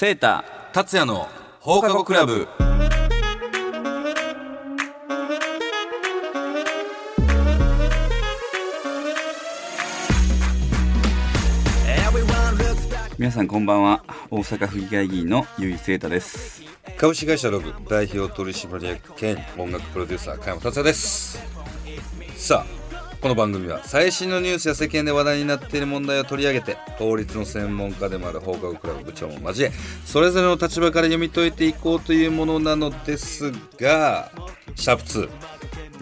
セータ達也の放課後クラブ。皆さんこんばんは。大阪府議会議員のゆいセータです。株式会社ログ代表取締役兼音楽プロデューサー加山達也です。さあこの番組は最新のニュースや世間で話題になっている問題を取り上げて法律の専門家でもある放課後クラブ部長も交えそれぞれの立場から読み解いていこうというものなのですがシャープ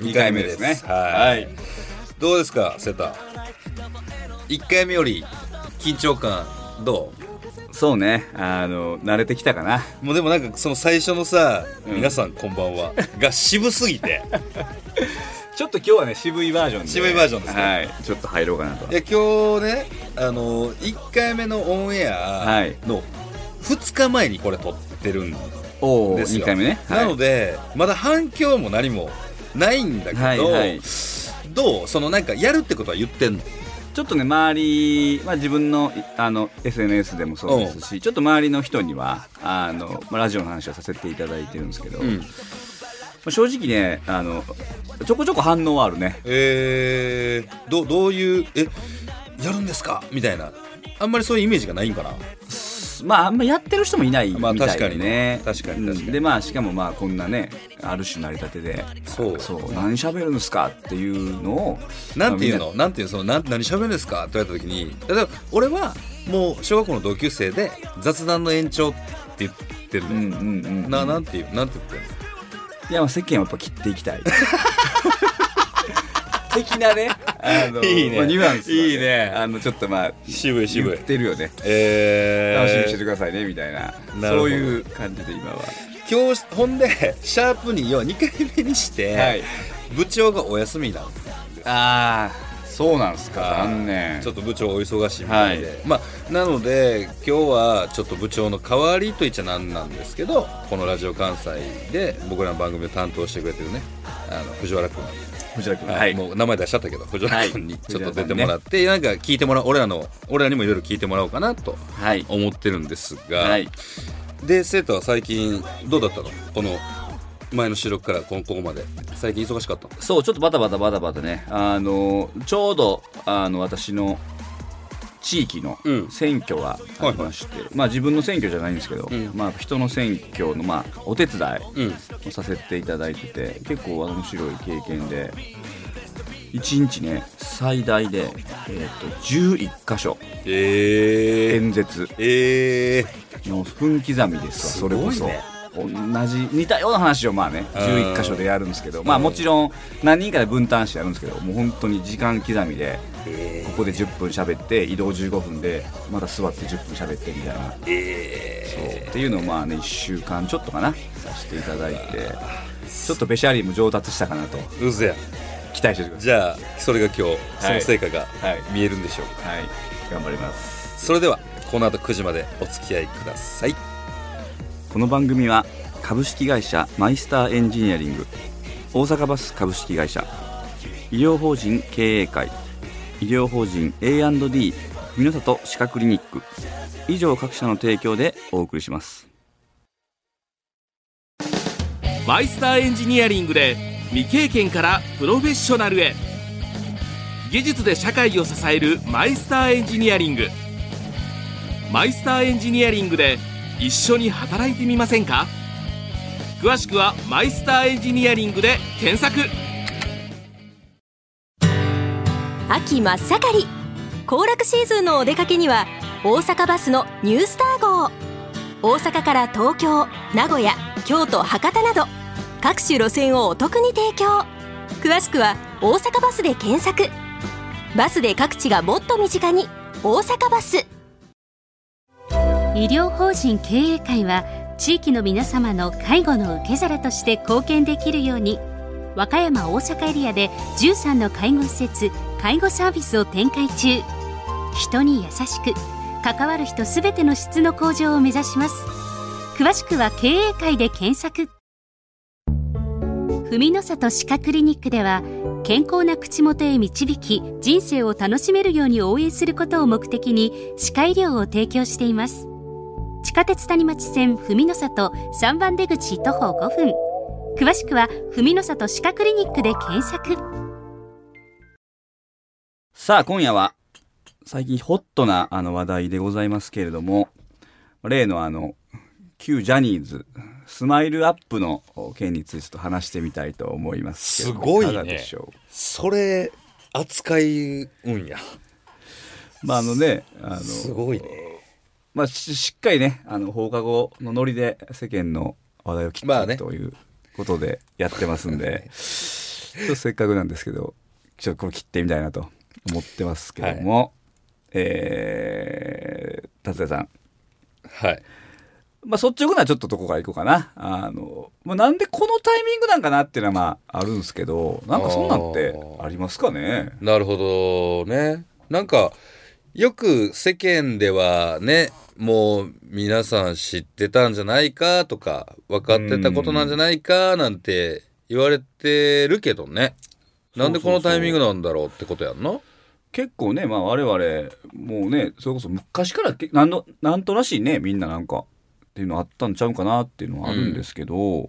22回目ですね。はい。どうですかセタ1回目より緊張感どそうね。あの慣れてきたかな。うもうでもなんかその最初のさ「うん。皆さんこんばんは」が渋すぎて ちょっと今日はね渋いバージョンで。渋いバージョンですね。はい。ちょっと入ろうかなと。いや今日ねあの1回目のオンエアはいの2日前にこれ撮ってるんですよ。2回目ね。なのでまだ反響も何もないんだけど、はいはい。どう？そのなんかやるってことは言ってんの？ちょっとね周り、まあ、自分のいあの SNS でもそうですしちょっと周りの人にはあの、まあ、ラジオの話をさせていただいてるんですけど、うあ正直ねあのちょこちょこ反応はあるね。えー、どどういうえやるんですか？みたいな。あんまりそういうイメージがないんかな？まああんまやってる人もいないみまあたい確かにでね。ね確かに確かに。うんでまあしかもまあこんなねある種成り立てでそう。そう何喋るんですか？っていうのをなんていうまあのなんていうの？その何喋るんですか？って言われた時に例えば俺はもう小学校の同級生で雑談の延長って言ってるのうんうんうんななんていうなんて言ってんの？いやまあ世間はやっぱ切っていきたい。的なね。あのいいね。まあニュアンスはいいね。あのちょっとまあ渋い渋い。言ってるよね。えー、楽しみにしててくださいねみたいな。なそういう感じで今は。今日ほんでシャープに要は2回目にして、はい。部長がお休みなんああそうなんすか？残念。ちょっと部長お忙しいみたいで、まあなので今日はちょっと部長の代わりといっちゃなんなんですけどこのラジオ関西で僕らの番組を担当してくれてるねあの藤原君。藤原君。はい、もう名前出しちゃったけど藤原君にはい。ちょっと出てもらって、なんか聞いてもらおう俺らの俺らにもいろいろ聞いてもらおうかなとはい。思ってるんですが、はい。で生徒は最近どうだったの？この前の収録からこここまで。最近忙しかった？そうちょっとバタバタバタバタね。あのちょうどあの私の地域のうん。選挙がありまして、まあ自分の選挙じゃないんですけど、ん。まあ人の選挙のまあお手伝うん。いをさせていただいてて結構面白い経験で1日ね最大で、えー、と11箇所えー、演説えー、の分刻みですわそれこそ同じ似たような話をまあねうん。11箇所でやるんですけどまあもちろん何人かで分担してやるんですけどもう本当に時間刻みでここで10分喋って移動15分でまた座って10分喋ってみたいな。えそう。っていうのをまあね1週間ちょっとかなさせていただいてちょっとベシャリーも上達したかなと。ー、うぜや期待しててくださじゃあそれが今日その成果がはい。見えるんでしょうか、いはい。頑張ります。それではこの後9時までお付き合いくださいこの番組は株式会社マイスターエンジニアリング大阪バス株式会社医療法人経営会医療法人 A&D 文の里歯科クリニック以上各社の提供でお送りしますマイスターエンジニアリングで未経験からプロフェッショナルへ技術で社会を支えるマイスターエンジニアリングマイスターエンジニアリングで一緒に働いてみませんか？詳しくはマイスターエンジニアリングで検索。秋真っ盛り。行楽シーズンのお出かけには大阪バスのニュースター号。大阪から東京名古屋京都博多など各種路線をお得に提供。詳しくは大阪バスで検索。バスで各地がもっと身近に大阪バス。医療法人経営会は地域の皆様の介護の受け皿として貢献できるように和歌山大阪エリアで13の介護施設介護サービスを展開中。人に優しく関わる人すべての質の向上を目指します。詳しくは経営会で検索。文の里歯科クリニックでは健康な口元へ導き人生を楽しめるように応援することを目的に歯科医療を提供しています。近下鉄谷町線文の里3番出口徒歩5分。詳しくは文の里歯科クリニックで検索。さあ、今夜は、最近ホットなあの話題でございますけれども、例のあの、旧ジャニーズ、スマイルアップの件についてちょっと話してみたいと思いますすごいね。かがでしょそれ扱いうんや。う。まああのね、あの、すごいねまあししっかりね、あの、放課後のノリで世間の話題を聞まあね。くということでやってますんで、ちょっとせっかくなんですけど、ちょっとこれ切ってみたいなと思ってますけども、えー、達也さん。はい。まあ、率直なちょっととこからいこうかな。あの、まあ、なんでこのタイミングなんかなっていうのはまあ、あるんですけど、なんかそんなんってありますかね？なるほどね。なんかよく世間ではねもう皆さん知ってたんじゃないかとか分かってたことなんじゃないかなんて言われてるけどね。なんでこのタイミングなんだろうってことやんな結構ね、まあ我々、もうね、それこそ昔からけなんの、なんとなしいね、みんななんか、っていうのあったんちゃうかなっていうのはあるんですけど、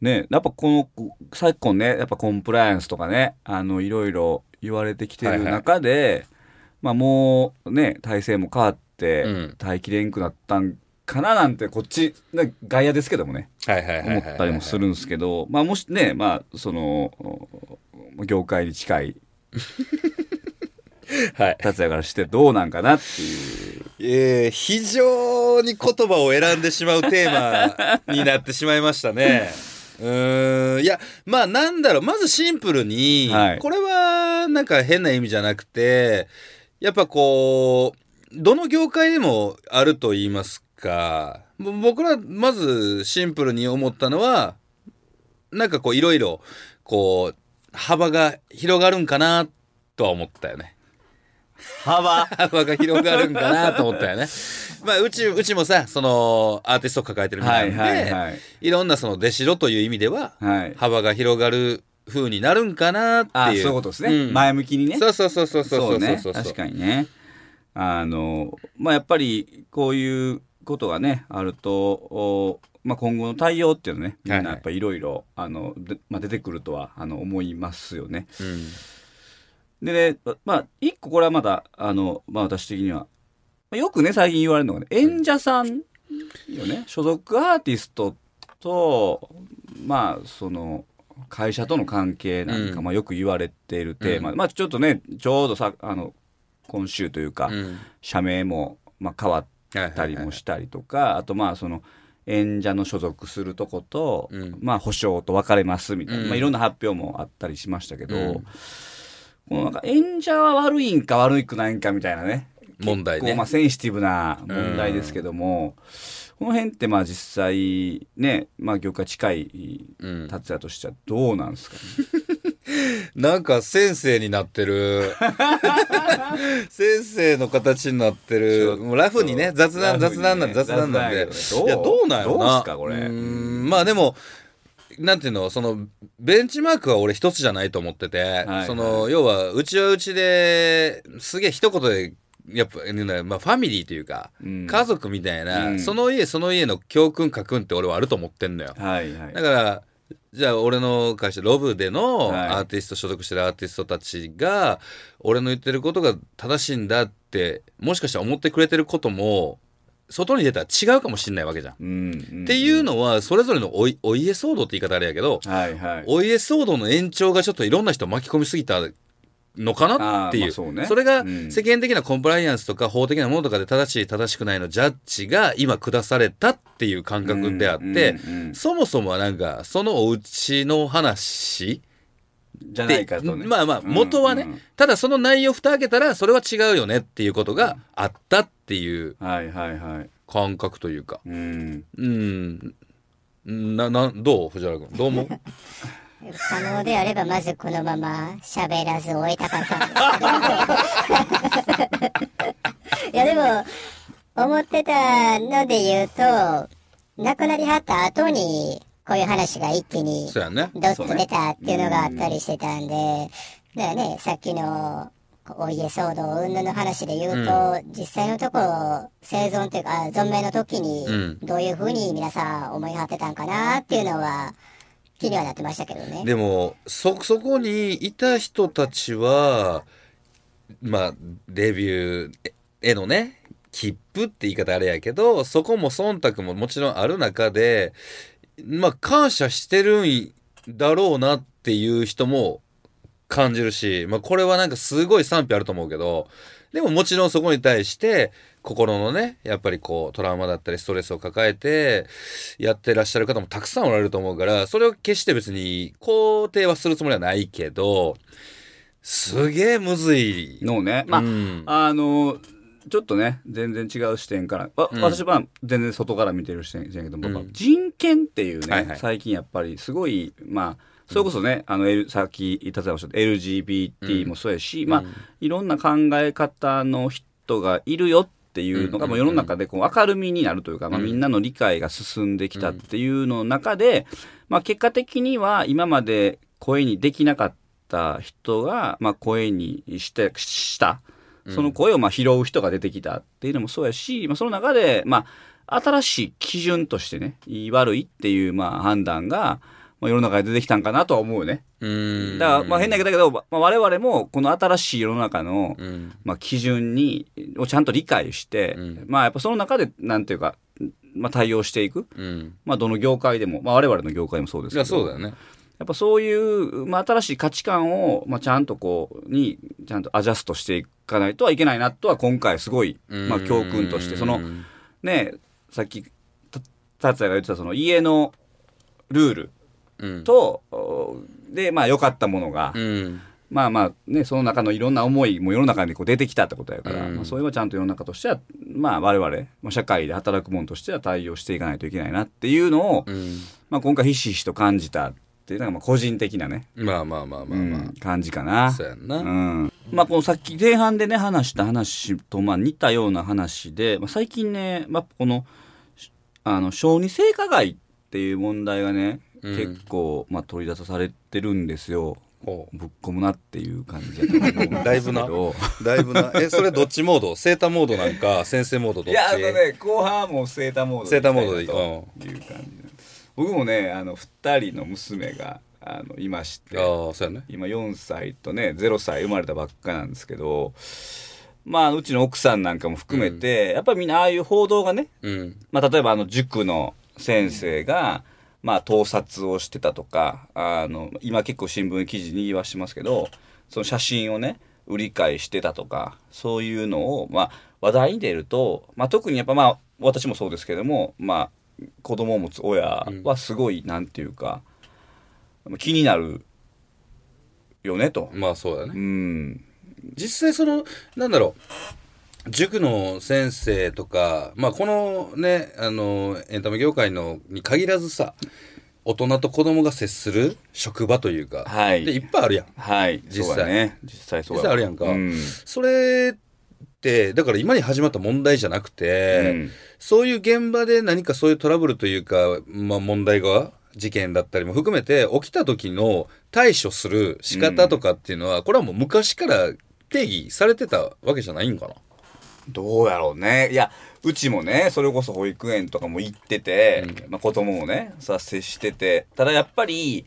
ね、やっぱこの、昨今ね、やっぱコンプライアンスとかね、あの、いろいろ言われてきてる中で、まあもうね、体制も変わってうん、耐えきれんくなったんかななんて、こっち、ね外野ですけどもね、思ったりもするんですけど、まあもしね、まあ、その、業界に近い はい。達也からしてどうなんかなっていう。えー、非常に言葉を選んでしまうテーマになってしまいましたね。うーん、いや、まあなんだろう、まずシンプルに、はい。これはなんか変な意味じゃなくて、やっぱこう、どの業界でもあると言いますか、ぼ僕らまずシンプルに思ったのは、なんかこういろいろ、こう、幅が広がるんかなとは思ったよね。幅？幅が広がるんかなと思ったよね。まあ、うち、うちもさ、その、アーティストを抱えてるみたはいいなんで、はいはい。いろんなその、弟子ろという意味では、はい。幅が広がる風になるんかなっていう。あそういうことですね。ん前向きにね。そうそうそうそうそうそうね。確かにね。あの、まあ、やっぱり、こういうことがね、あると、おまあ、今後の対応っていうのね、みんなやっぱいろいろ、あの、でまあ、出てくるとは、あの、思いますよね。うん。でね、まあ、一個これはまだ、あの、まあ、私的には、まあよくね、最近言われるのがね、演者さんよね、所属アーティストと、まあ、その、会社との関係なんか、うん。まあ、よく言われているテーマ。で、まあ、ちょっとね、ちょうどさ、あの、今週というか、うん。社名も、まあ、変わったりもしたりとか、あと、まあ、その、演者の所属するとこと、うん。まあ、保証と分かれますみたいな、うん。まあ、いろんな発表もあったりしましたけど、うん。このなんか演者は悪いんか悪くないんかみたいなね。問題ね。まあセンシティブな問題ですけども、この辺ってまあ実際ね、まあ業界近いうん達也としてはどうなんですかね？なんか先生になってる。先生の形になってる。もうラフにね、雑談、雑談なんで、雑談なんで。ねいや、どうなんやろな。どうすかこれ？まあでも、なんていうの、その、ベンチマークは俺一つじゃないと思ってて、はいその、要は、うちはうちで、すげえ一言で、やっぱ、ねまあ、ファミリーというか、うん家族みたいな、うんその家その家の教訓書くんって俺はあると思ってんのよ。はいはいだ。から、じゃあ俺の会社ロブでのはいアーティスト、所属してるアーティストたちが、俺の言ってることが正しいんだって、もしかしたら思ってくれてることも、外に出たら違うかもしんないわけじゃん。うんうんっていうのは、それぞれのおいお家騒動って言い方あれやけど、はいはい。お家騒動の延長がちょっといろんな人巻き込みすぎたのかなっていう。そうねれがうん世間的なコンプライアンスとか法的なものとかで正しい正しくないのジャッジが今下されたっていう感覚であって、そもそもはなんか、そのお家の話じゃないかとね。まあまあ、元はね、うんうんただその内容蓋開けたら、それは違うよねっていうことがあったっていう。感覚というか。うん。うん。な、な、どう？藤原君。どう思う？可能であればまずこのまま喋らず終えたかったんですけどいやでも思ってたので言うと亡くなりはった後にこういう話が一気にそうやね。ドッと出たっていうのがあったりしてたんで、だからね、さっきのお家騒動云々の話で言うと、実際のところ生存というかあ存命の時にうん。どういうふうに皆さん思いはってたんかなっていうのは気にはなってましたけどね。でもそそこにいた人たちはまあデビューへのね切符って言い方あれやけどそこも忖度ももちろんある中でまあ感謝してるんだろうなっていう人も感じるし、まあ、これはなんかすごい賛否あると思うけどでももちろんそこに対して心のねやっぱりこうトラウマだったりストレスを抱えてやってらっしゃる方もたくさんおられると思うからそれを決して別に肯定はするつもりはないけどすげえむずい。のね。まあ、うん。あのちょっとね全然違う視点から、わうん。私は全然外から見てる視点やけども、うん。人権っていうね、はいはい。最近やっぱりすごいまあそれこそね、あの、L、さっき言ったおっしゃった LGBT もそうやし、まあ、いろんな考え方の人がいるよっていうのが、うんもう世の中でこう明るみになるというか、まあ、みんなの理解が進んできたっていうの中で、まあ、結果的には今まで声にできなかった人が、まあ、声にしてした。その声をまあ拾う人が出てきたっていうのもそうやし、まあ、その中で、まあ、新しい基準としてねいい悪いっていうまあ判断が、まあ、世の中で出てきたんかなとは思うよね。うん。だからまあ変な言い方だけど、まあ、我々もこの新しい世の中の、うん。まあ、基準にをちゃんと理解して、うん。まあやっぱその中でなんていうか、まあ、対応していく、うん。まあ、どの業界でも、まあ、我々の業界でもそうですけど。そうだよね。やっぱそういう、まあ、新しい価値観を、まあ、ちゃんとこうにちゃんとアジャストしていかないとはいけないなとは今回すごい、まあ、教訓として。そのねさっきた達也が言ってたその家のルールうん。でまあ良かったものが、うん。まあまあね、その中のいろんな思いも世の中にこう出てきたってことやから、うん。まあ、それはちゃんと世の中としては、まあ我々、まあ社会で働く者としては対応していかないといけないなっていうのを、うん。まあ今回ひしひしと感じたっていうのがまあ個人的なね、まあまあまあまあまあ。うん感じかな。そうやんな。うん。まあこのさっき前半でね話した話とまあ似たような話で、まあ、最近ね、まあこの、しあの、小児性加害っていう問題がね、うん結構、まあ、取り出されてるんですよ。ほぶっ込むなっていう感じやと思 だいぶな。だいぶな。えそれどっちモード？セータモードなんか先生モードどっち？いやあのね後半はもうセーターモードでセーターモードでいいいう感じ僕もねあの2人の娘があのいまして。ああそうやね。今4歳とね0歳生まれたばっかなんですけど。まあうちの奥さんなんかも含めて、やっぱりみんなああいう報道がね、うん。まあ、例えばあの塾の先生が、まあ、盗撮をしてたとかあの今結構新聞記事に言わしてますけどその写真をね売り買いしてたとかそういうのを、まあ、話題に出ると、まあ、特にやっぱまあ私もそうですけども、まあ、子供を持つ親はすごい、なんていうか気になるよねと。まあそうだね。うん。実際そのなんだろう塾の先生とかまあこのねあのエンタメ業界のに限らずさ大人と子供が接する職場というか、はい。でいっぱいあるやん。はい。実際。ね。実際そう実際あるやんか、うん。それってだから今に始まった問題じゃなくて、うん。そういう現場で何かそういうトラブルというか、まあ、問題が事件だったりも含めて起きた時の対処する仕方とかっていうのは、これはもう昔から定義されてたわけじゃないんかなどうやろうね。いや、うちもね、それこそ保育園とかも行ってて、まあ子供もね、さ、接してて、ただやっぱり、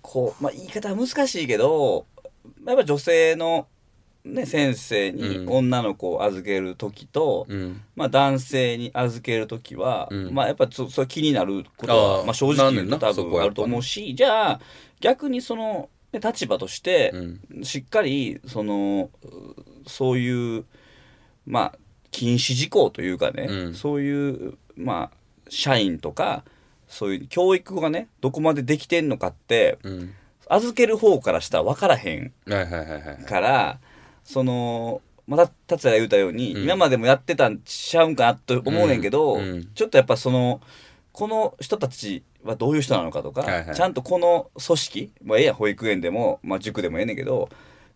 こう、まあ言い方は難しいけど、やっぱ女性の、ね、先生にうん。女の子を預ける時と、うん。まあ男性に預ける時は、うん。まあやっぱそそれ気になることあは、あまあ正直言うと多分あると思うし、じゃあ逆にその、ね立場として、うん。しっかりそのうそういうまあ禁止事項というかね、うん。そういうまあ社員とかそういう教育がねどこまでできてんのかってうん。預ける方からしたら分からへんからそのまた達也が言うたように、うん。今までもやってたんちゃうんかなと思うねんけど、ちょっとやっぱそのこの人たちはどういう人なのかとか、はいはい。ちゃんとこの組織、まあ、ええやん保育園でも、まあ、塾でもええねんけど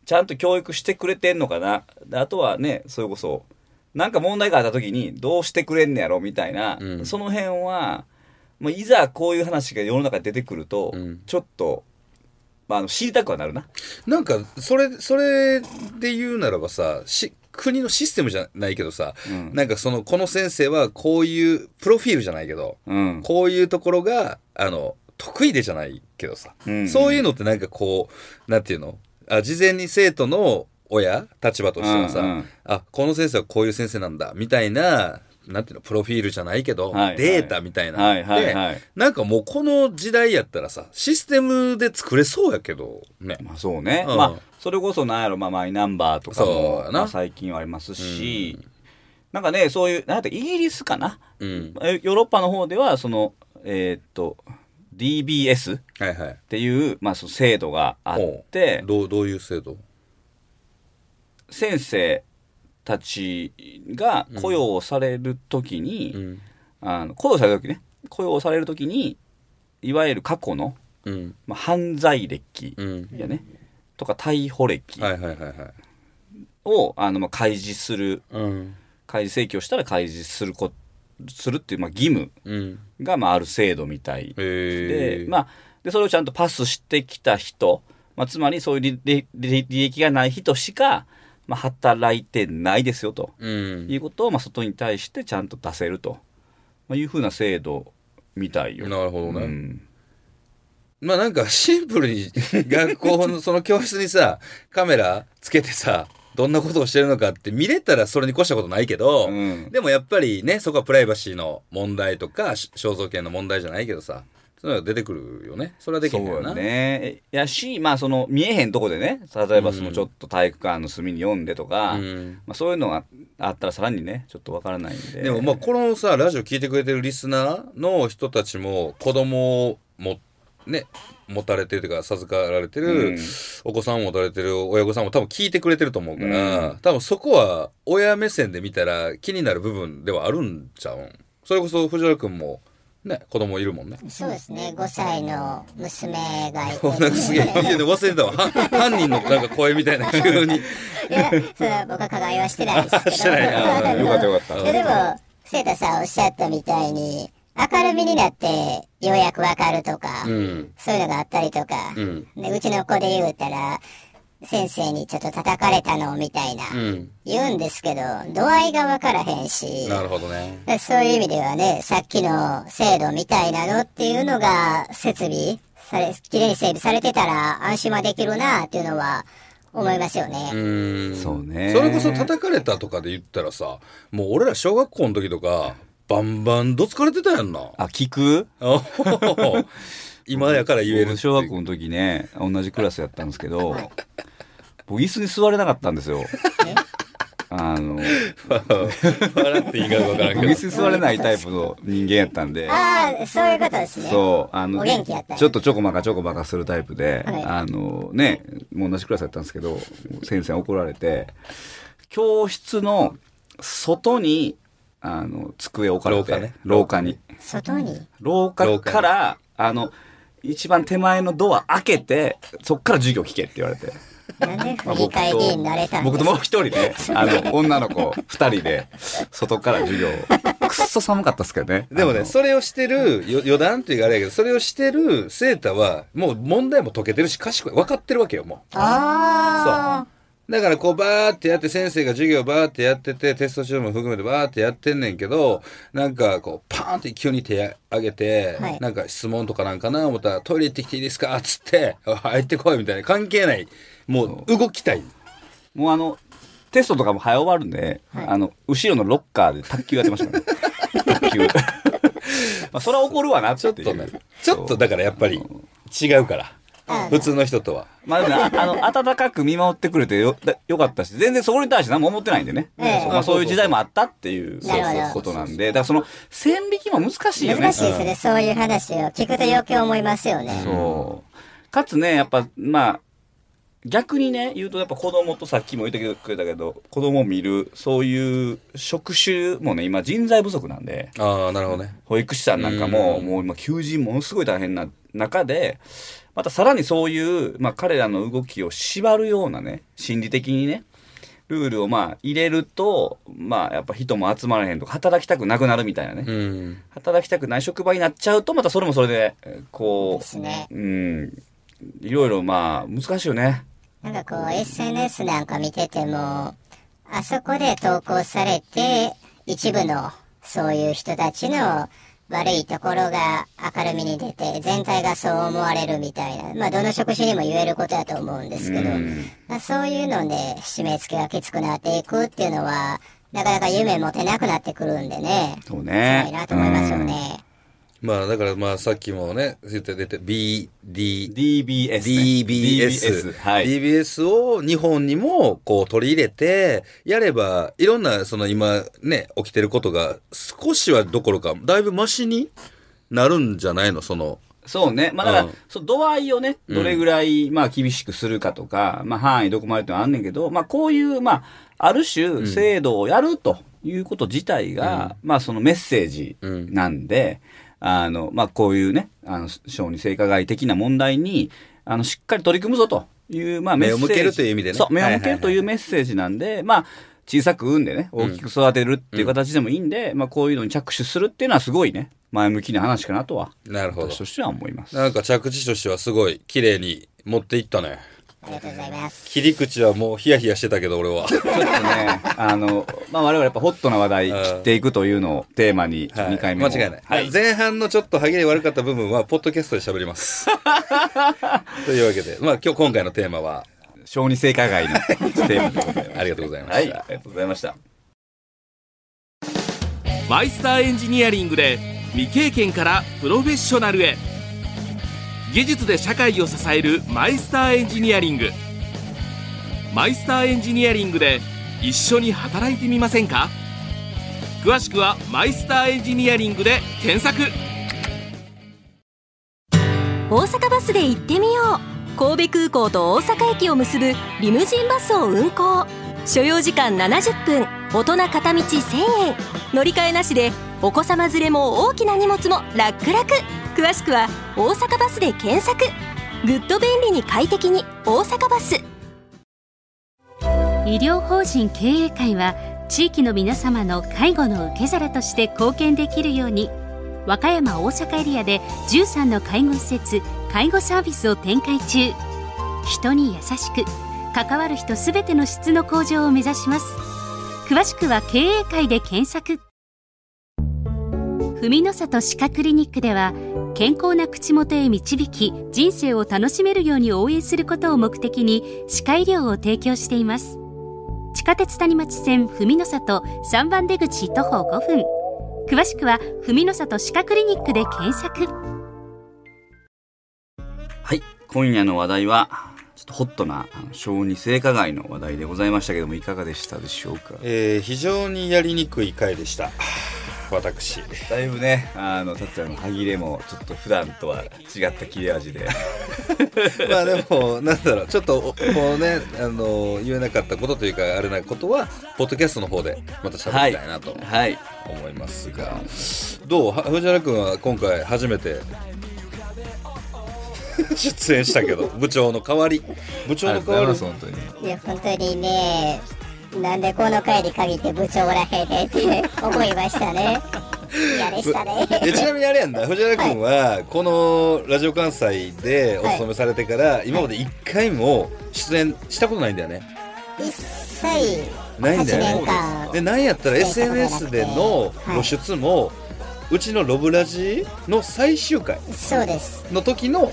ちゃんと教育してくれてんのかな。であとはねそれこそなんか問題があった時にどうしてくれんねやろみたいな、うん。その辺はもういざこういう話が世の中に出てくると、うん。ちょっとまあ、あの知りたくはなるな。なんか、それ、それで言うならばさ、し、国のシステムじゃないけどさ、うん。なんかその、この先生はこういう、プロフィールじゃないけど、うん。こういうところが、あの、得意でじゃないけどさ、うん。そういうのってなんかこう、なんていうの？あ事前に生徒の親、立場としてはさ、うんうんあ、この先生はこういう先生なんだ、みたいな、なんていうの、プロフィールじゃないけど、はいはいデータみたいな。はいはいではい。なんかもうこの時代やったらさ、システムで作れそうやけど、ね。まあそうね。うんまあ、それこそなんやろ、まあマイナンバーとかも、まあ最近はありますし、なんかね、そういう、なんやったイギリスかな？うん。えヨーロッパの方では、その、えーっと、DBS っはいはい。ていう、まあ、その制度があって、どう、どういう制度？先生たちが雇用されるときに、ん。あの雇用されるときね、雇用されるときに、いわゆる過去の、うん。まあ、犯罪歴うん。やね、とか逮捕歴。を、あのまあ開示する、うん。開示請求をしたら開示するこするっていう、まあ、義務うん。が、まあ、ある制度みたいで、えー。まあ、で、それをちゃんとパスしてきた人、まあ、つまりそういう履履履歴がない人しか、まあ、働いてないですよとうんいうことを、まあ、外に対してちゃんと出せると、まあ、いうふうな制度みたいよ。なるほどねうんまあなんかシンプルに学校のその教室にさ、カメラつけてさ、どんなことをしてるのかって見れたらそれに越したことないけど、うんでもやっぱりね、そこはプライバシーの問題とか、し肖像権の問題じゃないけどさ、そういうのが出てくるよね。それはできそうよるよな。ね。やし、まあ、その、見えへんとこでね、例えばその、ちょっと体育館の隅に読んでとか、うんまあ、そういうのがあったらさらにね、ちょっとわからないんで。でもまあこのさ、ラジオ聞いてくれてるリスナーの人たちも子供をも、ね、持たれてるというか授かられてる、うんお子さんを持たれてる親御さんも多分聞いてくれてると思うから、うん多分そこは親目線で見たら気になる部分ではあるんちゃうん？それこそ藤原君もね、子供いるもんね。そうですね、5歳の娘がいて。なんかすげえ、いいよね、忘れてたわ。は 犯人のなんか声みたいな急に。いや、それは僕は加害はしてないですけど。してないあよかったよかったでも、セータさんおっしゃったみたいに、明るみになってようやくわかるとか、うん。そういうのがあったりとか、うん。でうちの子で言うたら、先生にちょっと叩かれたのみたいな、うん。言うんですけど、度合いがわからへんし、なるほどね。でそういう意味ではね、さっきの制度みたいなのっていうのが設備され、きれいに整備されてたら安心はできるなっていうのは思いますよね。うん。そうねそれこそ叩かれたとかで言ったらさ、もう俺ら小学校の時とか、バンバンどつかれてたやんな。あ、聞く？あ 今やから言える小学校の時ね、同じクラスやったんですけど、僕椅子に座れなかったんですよ。あの、笑っていいかわからん僕けど。椅子に座れないタイプの人間やったんで、ああ、そういうことですね。そう、あの、お元気やったちょっとちょこまかちょこまかするタイプで、はいあのね、もう同じクラスやったんですけど、先生に怒られて、教室の外に、あの、机を置かれて、廊下ね廊下に。外に？廊下から、あの、一番手前のドア開けて、そっから授業聞けって言われて。なんで府議会議員になれたんですか？僕ともう一人で、あの、女の子二人で、外から授業を。くっそ寒かったっすけどね。でもね、それをしてる、よ余談っていうかあれやけど、それをしてるセータは、もう問題も解けてるし、賢い。分かってるわけよ、もあう。だからこうバーってやって、先生が授業バーってやってて、テスト中も含めてバーってやってんねんけど、なんかこう、パーンって急に手上げて、はいなんか質問とかなんかな思ったら、トイレ行ってきていいですかつって、入ってこいみたいな。関係ない。もう、動きたい。もうあの、テストとかも早終わるんで、あの、後ろのロッカーで卓球やってましたね。卓球。まあ、それは怒るわな。ちょっとね、ちょっとだからやっぱり違うから。普通の人とは。まあでもね、あ あの、温かく見守ってくれてよ、だよかったし、全然そこに対して何も思ってないんでね。ええそうまあそういう時代もあったっていう、ことなんで、だからその、線引きも難しいあ、よね。難しいですね。そういう話を聞くと余計思いますよね。そう。かつね、やっぱ、まあ、逆にね、言うとやっぱ子供とさっきも言ってくれたけど、子供を見る、そういう職種もね、今人材不足なんで、ああ、なるほどね。保育士さんなんかも、うんもう今求人ものすごい大変な中で、またさらにそういう、まあ彼らの動きを縛るようなね、心理的にね、ルールをまあ入れると、まあやっぱ人も集まらへんとか、働きたくなくなるみたいなね。うん。働きたくない職場になっちゃうと、またそれもそれで、えーこですね。う、うん、いろいろまあ難しいよね。なんかこう SNS なんか見てても、あそこで投稿されて、一部のそういう人たちの悪いところが明るみに出て、全体がそう思われるみたいな、まあどの職種にも言えることだと思うんですけど、まあそういうので締め付けがきつくなっていくっていうのは、なかなか夢持てなくなってくるんでね、そう辛ね。いなと思いますよね。まあだからまあさっきもね、言って出て B、D、DBS、ね。DBS。はい。DBS を日本にもこう取り入れて、やれば、いろんなその今ね、起きてることが少しはどころか、だいぶマシになるんじゃないの？その、そうね。まあだから、うんそう度合いをね、どれぐらい、まあ厳しくするかとか、まあ範囲どこまでってのはあんねんけど、まあこういう、まあ、ある種制度をやるということ自体が、まあそのメッセージなんで、あの、まあこういうね、あの、小児性加害的な問題に、あの、しっかり取り組むぞという、まあメッセージ。目を向けるという意味でねそう、目を向けるというメッセージなんで、まあ、小さく産んでね、大きく育てるっていう形でもいいんで、まあこういうのに着手するっていうのはすごいね、前向きな話かなとは、なるほど私。としては思います。なんか着地としてはすごい綺麗に持っていったね。ありがとうございます。切り口はもうヒヤヒヤしてたけど俺は。ちょっとね、あの、まあ我々やっぱホットな話題切っていくというのをテーマにはい2回目も、間違いない、はい。前半のちょっと歯切れ悪かった部分は、ポッドキャストで喋ります。というわけで、まあ今日今回のテーマは、小児性加害のテーマでございます。ありがとうございました。はい、ありがとうございました。マイスターエンジニアリングで未経験からプロフェッショナルへ技術で社会を支えるマイスターエンジニアリング。マイスターエンジニアリングで一緒に働いてみませんか？詳しくはマイスターエンジニアリングで検索。大阪バスで行ってみよう。神戸空港と大阪駅を結ぶリムジンバスを運行。所要時間70分。大人片道1000円。乗り換えなしでお子様連れも大きな荷物も楽々。詳しくは大阪バスで検索。ぐっと便利に快適に大阪バス。医療法人経営会は地域の皆様の介護の受け皿として貢献できるように和歌山大阪エリアで13の介護施設介護サービスを展開中。人に優しく関わる人すべての質の向上を目指します。詳しくは経営会で検索。文の里歯科クリニックでは健康な口元へ導き人生を楽しめるように応援することを目的に歯科医療を提供しています。地下鉄谷町線文の里3番出口徒歩5分。詳しくは文の里歯科クリニックで検索。はい、今夜の話題は、ちょっとホットな小児性加害の話題でございましたけども、いかがでしたでしょうか？えー非常にやりにくい回でした。私。だいぶね、あの、達也の歯切れも、ちょっと普段とは違った切れ味で。まあでも、なんだろう、ちょっと、こうね、あの、言えなかったことというか、あれなことは、ポッドキャストの方でまた喋りたいなとはい。思いますが、どう？は藤原君は今回初めて 出演したけど、部長の代わり。部長の代わり。本当に。いや、本当にね、なんでこの回に限って部長おらへんねんって思いましたね。嫌でしたね。えちなみにあれやんだ藤原君はこのラジオ関西でお勤めされてから今まで一回も出演したことないんだよね一切、ないんだよ8年ね間。でなんやったら SNS での露出もうちのロブラジの最終回。の時の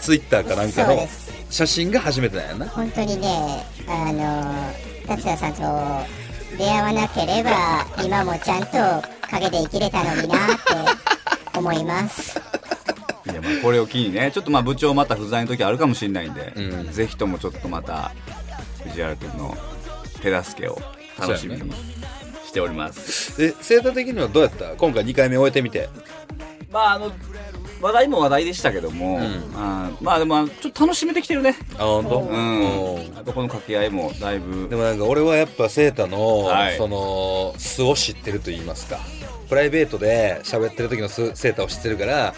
ツイッターかなんかの。写真が初めてなんやな本当にね、あの、達也さんと出会わなければ、今もちゃんと陰で生きれたのになって思います。いやまあこれを機にねちょっとまあ部長また不在の時あるかもしれないんで、うん。ぜひともちょっとまた藤原君の手助けを楽しみにしております、でセーター的にはどうやった？今回2回目終えてみて。まああの話題も話題でしたけども、ん。あーまあでもちょっと楽しめてきてるね。あ本当うん。あとこの掛け合いもだいぶ。でもなんか俺はやっぱセータの、はい。その素を知ってると言いますか。プライベートで喋ってる時のスセータを知ってるから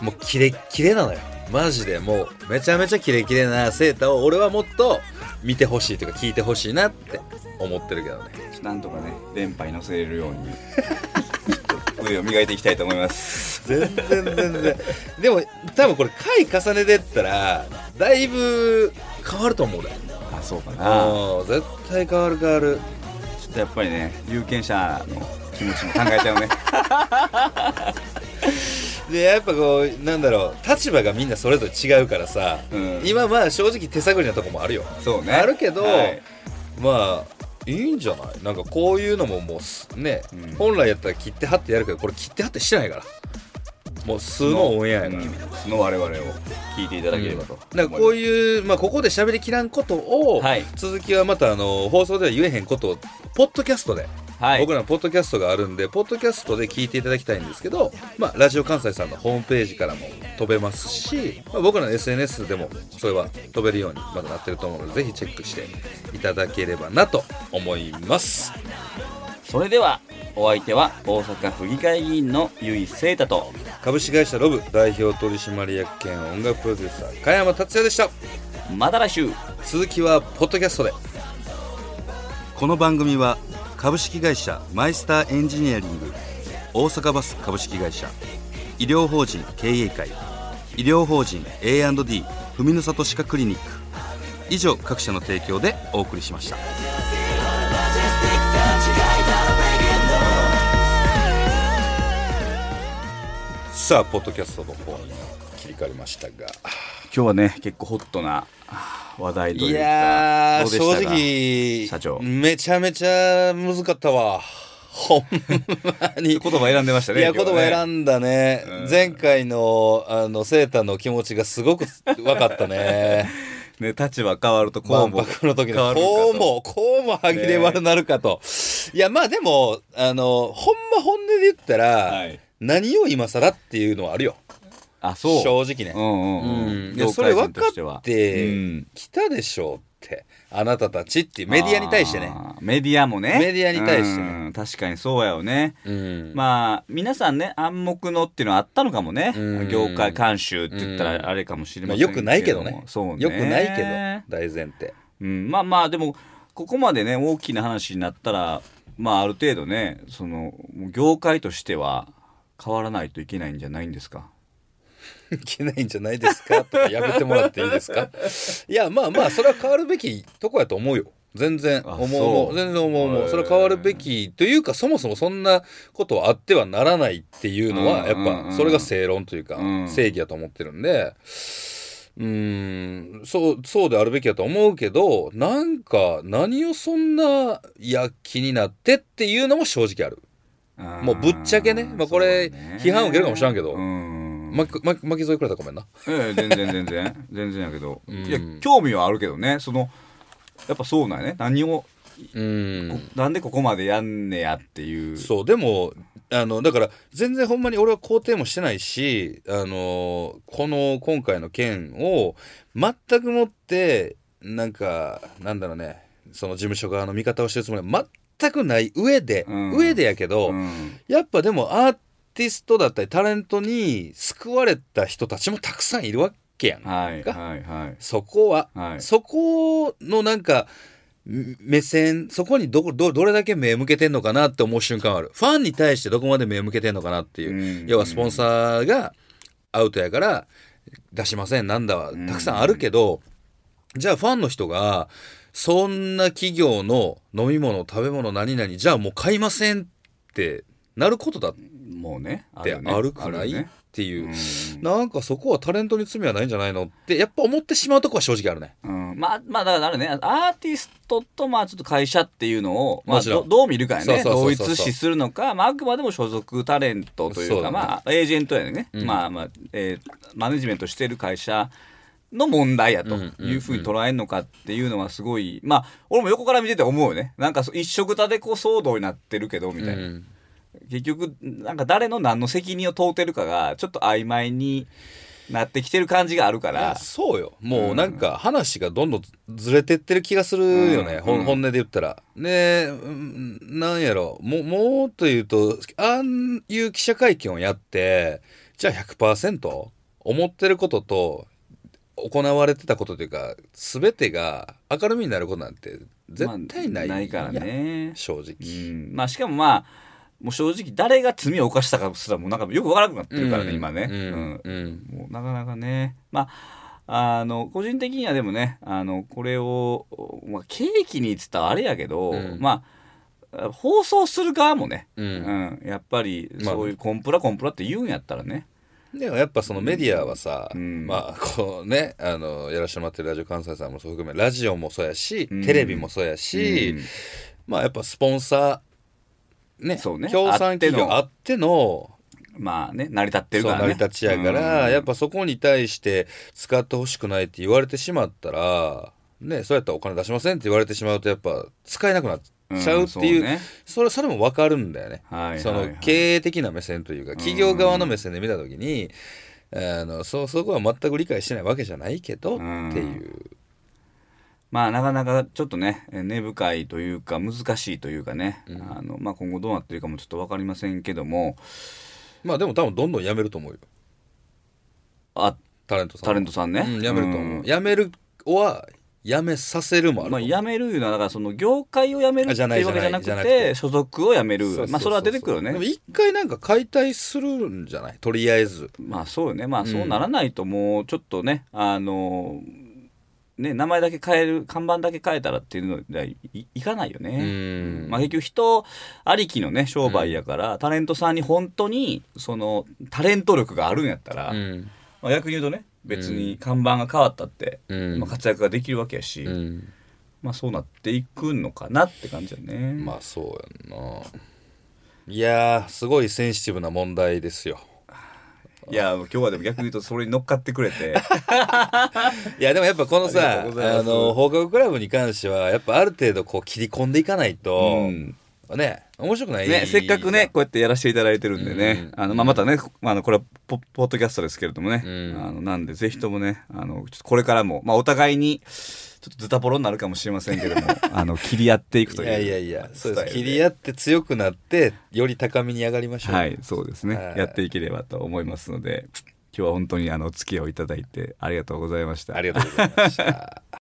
もうキレッキレなのよ。マジでもうめちゃめちゃキレキレなセータを俺はもっと見てほしいというか聞いてほしいなって思ってるけどね。なんとかね電波に乗せれるように ちょっと力を磨いていきたいと思います。全然全然。でも多分これ回重ねてったらだいぶ変わると思うであそうかな。うん絶対変わる変わる。ちょっとやっぱりね有権者の気持ちも考えちゃうね。でやっぱこうなんだろう立場がみんなそれぞれ違うからさ、うん。今まあ正直手探りなとこもあるよ。そうね。あるけど、はい。まあいいんじゃない？なんかこういうのももうすね、うん。本来やったら切って貼ってやるけどこれ切って貼ってしてないから。もう素のオンエアやから、うん。素の我々を聞いていただければと、なん。かこういう、まあ、ここで喋りきらんことを、はい。続きはまたあの放送では言えへんことをポッドキャストで、はい。僕らのポッドキャストがあるんでポッドキャストで聞いていただきたいんですけど、まあ、ラジオ関西さんのホームページからも飛べますし、まあ、僕らの SNS でもそれは飛べるようにまだなってると思うのでぜひチェックしていただければなと思います。それではお相手は大阪府議会議員の由井聖太と株式会社ロブ代表取締役兼音楽プロデューサー加山達也でした。また来週。続きはポッドキャストで。この番組は株式会社マイスターエンジニアリング大阪バス株式会社医療法人経営会医療法人 A&D 文の里歯科クリニック。以上各社の提供でお送りしました。さあポッドキャストの方に切り替わりましたが。今日はね結構ホットな話題といいうかやーどうでしたか？正直社長。めちゃめちゃ難かったわ。ほんまに。言葉選んでましたねいや言葉選んだね、うん。前回のあのセーターの気持ちがすごく分かったね。ね立場変わるとこ万うも博の時のこうもこうも歯切れ悪なるかと、いやまあでもあのほんま本音で言ったら、はい。何を今更っていうのはあるよあそう。正直ね、うんうんうん。うん。いやそれ分かってうん。きたでしょうってあなたたちっていうメディアに対してね。あーメディアもね。メディアに対してね。うん。確かにそうやよね。うん。まあ皆さんね暗黙のっていうのはあったのかもね。うん。業界監修って言ったうん。らあれかもしれませんよくないけどね。そうね。よくないけど大前提。うん、まあまあでもここまでね大きな話になったらまあある程度ねその業界としては変わらないといけないんじゃないんですか？いけないんじゃないですか？とかやめてもらっていいですか？いやまあまあそれは変わるべきとこやと思うよ。全然あ思う。全然思う思へー。うそれは変わるべきというかそもそもそんなことはあってはならないっていうのはやっぱそれが正論というかうん。正義やと思ってるんで。うーんそうそうであるべきやと思うけどなんか何をそんな躍起になってっていうのも正直ある。もうぶっちゃけね。まあこれ批判受けるかもしらんけど。うん巻き巻き添えくれたらごめんな。ええ全然全然。全然やけど、うん。いや興味はあるけどね。そのやっぱそうなんやね。何を、うん。こなんでここまでやんねやっていう。そうでもあのだから全然ほんまに俺は肯定もしてないしあのこの今回の件を全くもってなんかなんだろうね。その事務所側の見方をしてるつもりは全くない上で、うん。上でやけど、うん。やっぱでもアーティストだったりタレントに救われた人たちもたくさんいるわけやんか、はいはいはい。そこは、はい。そこのなんかん目線そこにどこどどれだけ目向けてんのかなって思う瞬間はある。ファンに対してどこまで目向けてんのかなっていう、うん。要はスポンサーがアウトやから出しませんなんだはたくさんあるけど、じゃあファンの人がそんな企業の飲み物食べ物何々じゃあもう買いませんってなることだっもうねあるくない、よね。っていう、うん。なんかそこはタレントに罪はないんじゃないの？ってやっぱ思ってしまうとこは正直あるね。うん、まあまあだからねアーティストとまあちょっと会社っていうのを、まあ、どどう見るかやね。同一視するのか、まあ、あくまでも所属タレントというかまあエージェントやね、うん。まあまあ、えーマネジメントしてる会社の問題やというふうに捉えるのかっていうのはすごいまあ俺も横から見てて思うよねなんか一色たでこう騒動になってるけどみたいな、うん結局なんか誰の何の責任を問うてるかがちょっと曖昧になってきてる感じがあるかいやらそうよ。もうなんか話がどんどんずれてってる気がするよね、ほん。本音で言ったら。でうんなんやろ。ももっと言うとああいう記者会見をやってじゃあ100%思ってることと行われてたことというか全てが明るみになることなんて絶対ない,、まあないからね。正直、うん。まあしかもまあもう正直誰が罪を犯したかすらもうなんかよくわからなくなってるからね、うん。今ね、うん。うん。うん。もうなかなかね。まああの個人的にはでもねあのこれを、まあ、ケーキに言ってたらあれやけど、うん。まあ放送する側もね、うん。うん。やっぱりまあそういうコンプラコンプラって言うんやったらね、でもやっぱそのメディアはさ、うん。まあこうねあのやらせてもらってるラジオ関西さんもそう含めラジオもそうやし、うん。テレビもそうやし、うん。まあやっぱスポンサーねそうね。協賛企業。あってのまあね成り立ってるからね。成り立ちやから、うん。やっぱそこに対して使ってほしくないって言われてしまったらねそうやったらお金出しませんって言われてしまうとやっぱ使えなくなっちゃうっていう,、んそね。それそれも分かるんだよね、はいはいはい。その経営的な目線というか企業側の目線で見た時に、あのそそこは全く理解してないわけじゃないけど、うん。っていうまあなかなかちょっとねえ根深いというか難しいというかね、あのまあ、今後どうなってるかもちょっと分かりませんけども。まあでも多分どんどん辞めると思うよ。あタレントさんタレントさんね。うん、辞めると思う、うん。辞めるは辞めさせるもあるとまあ、辞めるいうのはだからその業界を辞めるっていいうわけじゃなくてて所属を辞める。まあそれは出てくるよね。でも一回なんか解体するんじゃない？とりあえず。まあそうよね。まあうんそうならないともうちょっとね、あのね名前だけ変える看板だけ変えたらっていうのではいいかないよね、うん。まあ、結局人ありきのね商売やから、タレントさんに本当にそのタレント力があるんやったら、うん。まあ、逆に言うとね別に看板が変わったって、うん。まあ、活躍ができるわけやし、うん。まあそうなっていくのかなって感じだね。まあそうやんな。いやーすごいセンシティブな問題ですよいや今日はでも逆に言うとそれに乗っかってくれて。いやでもやっぱこのさあの放課後クラブに関してはやっぱある程度こう切り込んでいかないと、うん。ね面白くないね、せっかくねこうやってやらせていただいてるんでね、うん。あのまあ、またね、まあ、あのこれはポポッドキャストですけれどもね、うん。あのなんでぜひともねあのちょっとこれからも、まあ、お互いにちょっとズタボロになるかもしれませんけども あの切り合っていくといういやいやいやそうです。切り合って強くなってより高みに上がりましょう。はいそうですね、はい。やっていければと思いますので今日は本当にあのお付き合いをいただいてありがとうございました。ありがとうございました